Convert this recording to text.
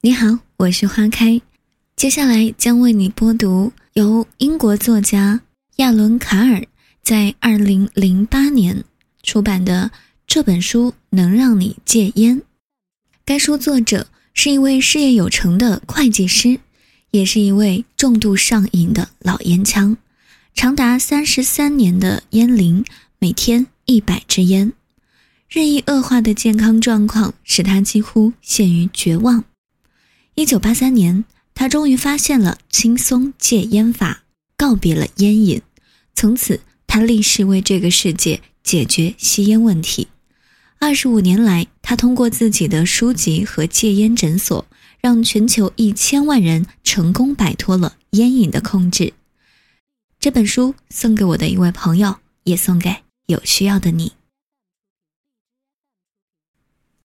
你好，我是花开，接下来将为你播读由英国作家亚伦·卡尔在二零零八年出版的这本书《能让你戒烟》。该书作者是一位事业有成的会计师，也是一位重度上瘾的老烟枪，长达三十三年的烟龄，每天一百支烟，日益恶化的健康状况使他几乎陷于绝望。一九八三年，他终于发现了轻松戒烟法，告别了烟瘾。从此，他立誓为这个世界解决吸烟问题。二十五年来，他通过自己的书籍和戒烟诊所，让全球一千万人成功摆脱了烟瘾的控制。这本书送给我的一位朋友，也送给有需要的你。